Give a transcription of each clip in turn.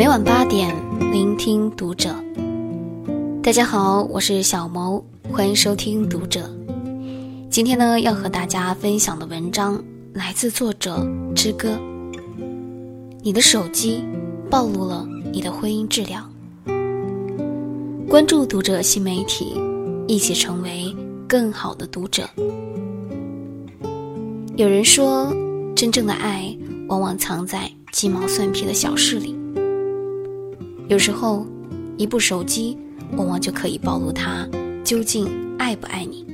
每晚八点，聆听读者。大家好，我是小谋，欢迎收听读者。今天呢，要和大家分享的文章来自作者之歌。你的手机暴露了你的婚姻质量。关注读者新媒体，一起成为更好的读者。有人说，真正的爱往往藏在鸡毛蒜皮的小事里。有时候，一部手机往往就可以暴露他究竟爱不爱你。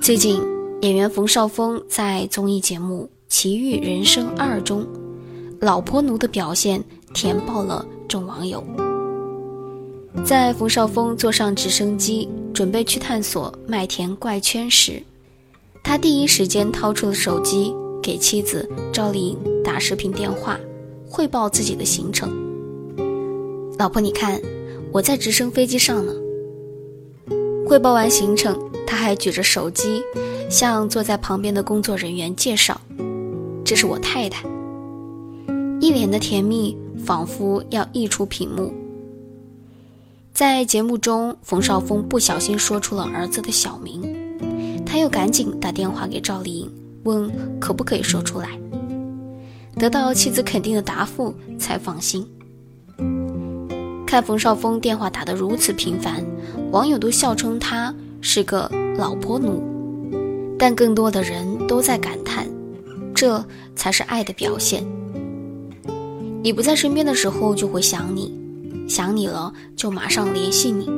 最近，演员冯绍峰在综艺节目《奇遇人生二》中，老婆奴的表现甜爆了众网友。在冯绍峰坐上直升机准备去探索麦田怪圈时，他第一时间掏出了手机，给妻子赵丽颖打视频电话，汇报自己的行程。老婆，你看，我在直升飞机上呢。汇报完行程，他还举着手机，向坐在旁边的工作人员介绍：“这是我太太。”一脸的甜蜜，仿佛要溢出屏幕。在节目中，冯绍峰不小心说出了儿子的小名，他又赶紧打电话给赵丽颖，问可不可以说出来。得到妻子肯定的答复，才放心。看冯绍峰电话打得如此频繁，网友都笑称他是个老婆奴，但更多的人都在感叹，这才是爱的表现。你不在身边的时候，就会想你。想你了，就马上联系你，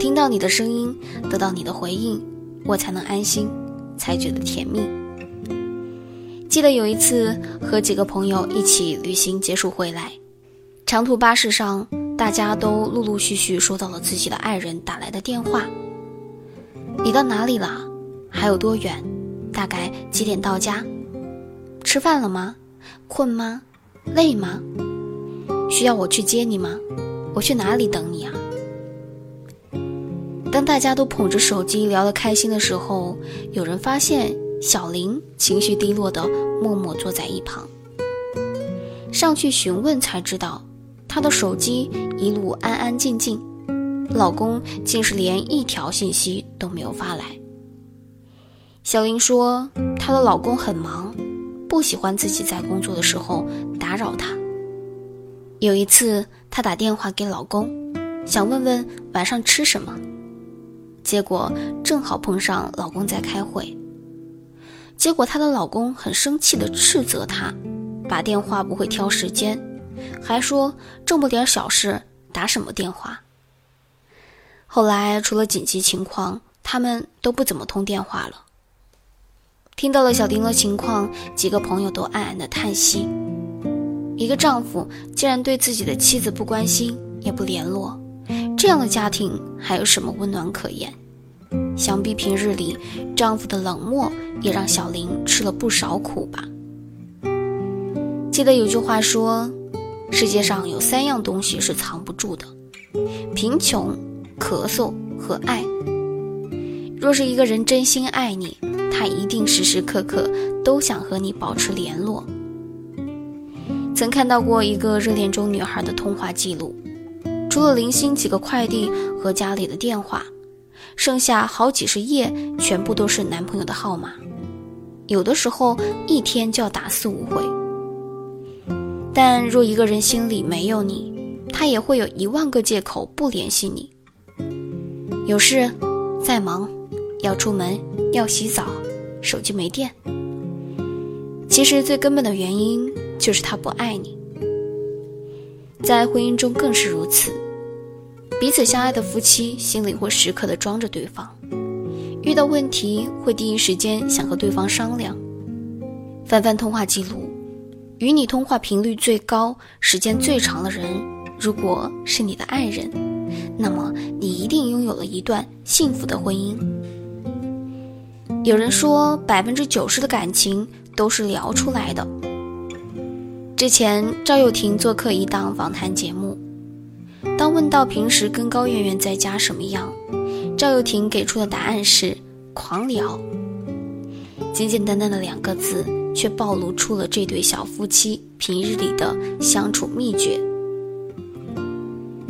听到你的声音，得到你的回应，我才能安心，才觉得甜蜜。记得有一次和几个朋友一起旅行结束回来，长途巴士上，大家都陆陆续续收到了自己的爱人打来的电话。你到哪里了？还有多远？大概几点到家？吃饭了吗？困吗？累吗？需要我去接你吗？我去哪里等你啊？当大家都捧着手机聊得开心的时候，有人发现小林情绪低落的默默坐在一旁。上去询问才知道，她的手机一路安安静静，老公竟是连一条信息都没有发来。小林说，她的老公很忙，不喜欢自己在工作的时候打扰她。有一次，她打电话给老公，想问问晚上吃什么，结果正好碰上老公在开会。结果她的老公很生气地斥责她，把电话不会挑时间，还说这么点小事打什么电话。后来除了紧急情况，他们都不怎么通电话了。听到了小丁的情况，几个朋友都暗暗的叹息。一个丈夫竟然对自己的妻子不关心也不联络，这样的家庭还有什么温暖可言？想必平日里丈夫的冷漠也让小林吃了不少苦吧。记得有句话说：“世界上有三样东西是藏不住的，贫穷、咳嗽和爱。若是一个人真心爱你，他一定时时刻刻都想和你保持联络。”曾看到过一个热恋中女孩的通话记录，除了零星几个快递和家里的电话，剩下好几十页全部都是男朋友的号码，有的时候一天就要打四五回。但若一个人心里没有你，他也会有一万个借口不联系你。有事，在忙，要出门，要洗澡，手机没电。其实最根本的原因。就是他不爱你，在婚姻中更是如此。彼此相爱的夫妻心里会时刻的装着对方，遇到问题会第一时间想和对方商量。翻翻通话记录，与你通话频率最高、时间最长的人，如果是你的爱人，那么你一定拥有了一段幸福的婚姻。有人说，百分之九十的感情都是聊出来的。之前赵又廷做客一档访谈节目，当问到平时跟高圆圆在家什么样，赵又廷给出的答案是“狂聊”，简简单单的两个字却暴露出了这对小夫妻平日里的相处秘诀。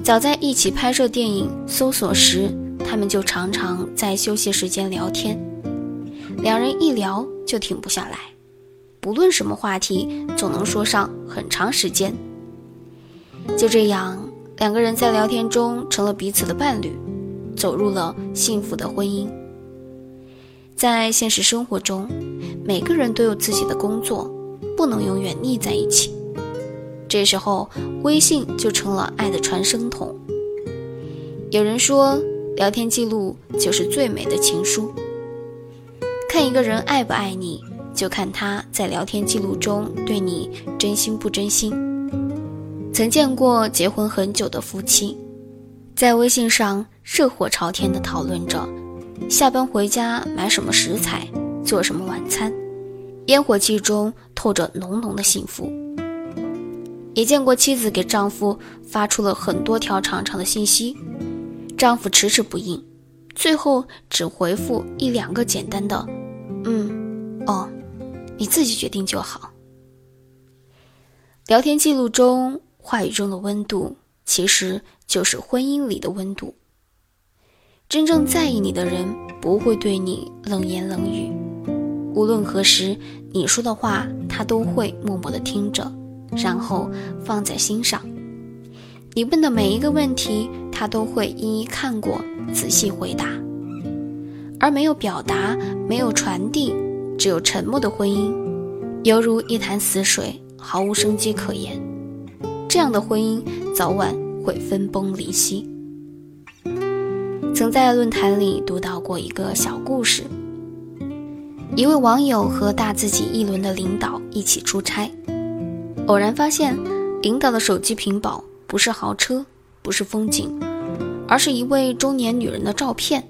早在一起拍摄电影《搜索》时，他们就常常在休息时间聊天，两人一聊就停不下来，不论什么话题，总能说上很长时间。就这样，两个人在聊天中成了彼此的伴侣，走入了幸福的婚姻。在现实生活中，每个人都有自己的工作，不能永远腻在一起。这时候，微信就成了爱的传声筒。有人说，聊天记录就是最美的情书。看一个人爱不爱你，就看他在聊天记录中对你真心不真心。曾见过结婚很久的夫妻，在微信上热火朝天地讨论着下班回家买什么食材，做什么晚餐，烟火气中透着浓浓的幸福。也见过妻子给丈夫发出了很多条长长的信息，丈夫迟迟不应，最后只回复一两个简单的“嗯，哦，你自己决定就好”。聊天记录中话语中的温度，其实就是婚姻里的温度。真正在意你的人，不会对你冷言冷语，无论何时你说的话，他都会默默的听着。然后放在心上，你问的每一个问题，他都会一一看过，仔细回答。而没有表达、没有传递、只有沉默的婚姻，犹如一潭死水，毫无生机可言。这样的婚姻早晚会分崩离析。曾在论坛里读到过一个小故事：一位网友和大自己一轮的领导一起出差。偶然发现，领导的手机屏保不是豪车，不是风景，而是一位中年女人的照片。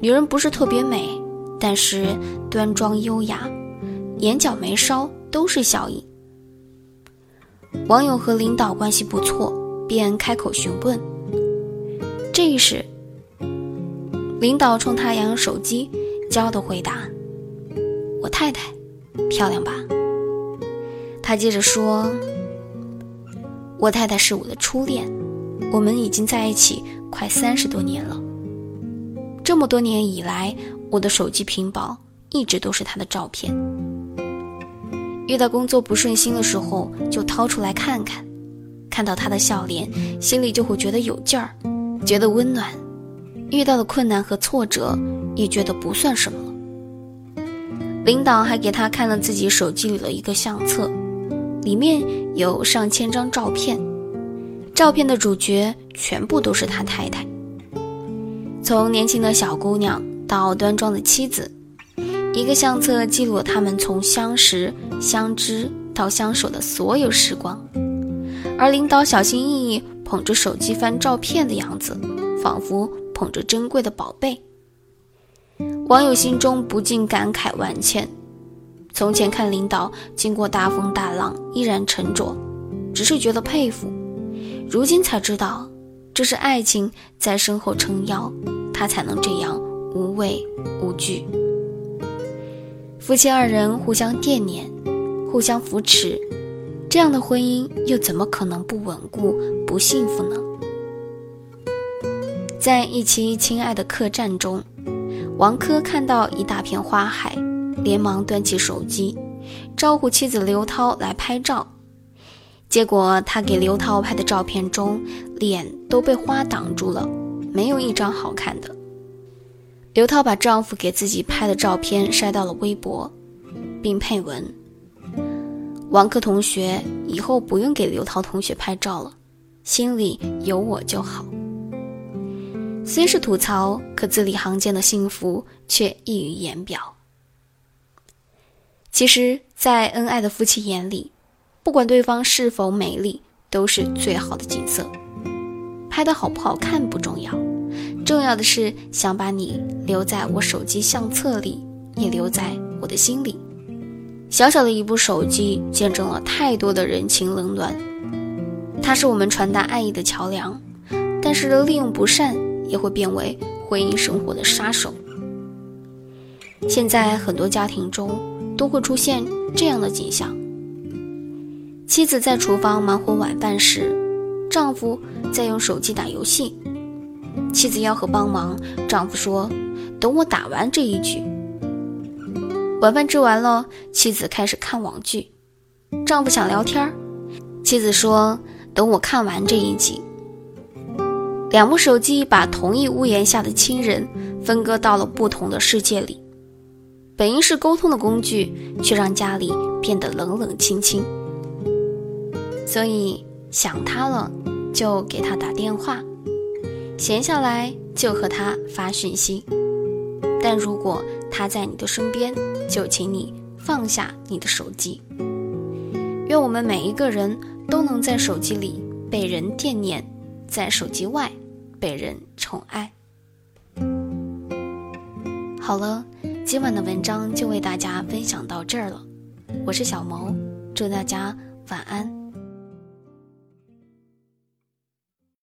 女人不是特别美，但是端庄优雅，眼角眉梢都是笑意。网友和领导关系不错，便开口询问。这时，领导冲他扬扬手机，骄傲的回答：“我太太，漂亮吧？”他接着说：“我太太是我的初恋，我们已经在一起快三十多年了。这么多年以来，我的手机屏保一直都是她的照片。遇到工作不顺心的时候，就掏出来看看，看到她的笑脸，心里就会觉得有劲儿，觉得温暖。遇到的困难和挫折，也觉得不算什么了。领导还给他看了自己手机里的一个相册。”里面有上千张照片，照片的主角全部都是他太太。从年轻的小姑娘到端庄的妻子，一个相册记录了他们从相识、相知到相守的所有时光。而领导小心翼翼捧着手机翻照片的样子，仿佛捧着珍贵的宝贝。网友心中不禁感慨万千。从前看领导经过大风大浪依然沉着，只是觉得佩服。如今才知道，这是爱情在身后撑腰，他才能这样无畏无惧。夫妻二人互相惦念，互相扶持，这样的婚姻又怎么可能不稳固、不幸福呢？在一期《亲爱的客栈》中，王珂看到一大片花海。连忙端起手机，招呼妻子刘涛来拍照。结果他给刘涛拍的照片中，脸都被花挡住了，没有一张好看的。刘涛把丈夫给自己拍的照片晒到了微博，并配文：“王珂同学以后不用给刘涛同学拍照了，心里有我就好。”虽是吐槽，可字里行间的幸福却溢于言表。其实，在恩爱的夫妻眼里，不管对方是否美丽，都是最好的景色。拍的好不好看不重要，重要的是想把你留在我手机相册里，也留在我的心里。小小的一部手机，见证了太多的人情冷暖。它是我们传达爱意的桥梁，但是利用不善，也会变为婚姻生活的杀手。现在很多家庭中，都会出现这样的景象：妻子在厨房忙活晚饭时，丈夫在用手机打游戏。妻子吆喝帮忙，丈夫说：“等我打完这一局。”晚饭吃完了，妻子开始看网剧，丈夫想聊天妻子说：“等我看完这一集。”两部手机把同一屋檐下的亲人分割到了不同的世界里，本应是沟通的工具，却让家里变得冷冷清清。所以想他了，就给他打电话。闲下来就和他发讯息，但如果他在你的身边，就请你放下你的手机。愿我们每一个人都能在手机里被人惦念，在手机外被人宠爱。好了，今晚的文章就为大家分享到这儿了。我是小萌，祝大家晚安。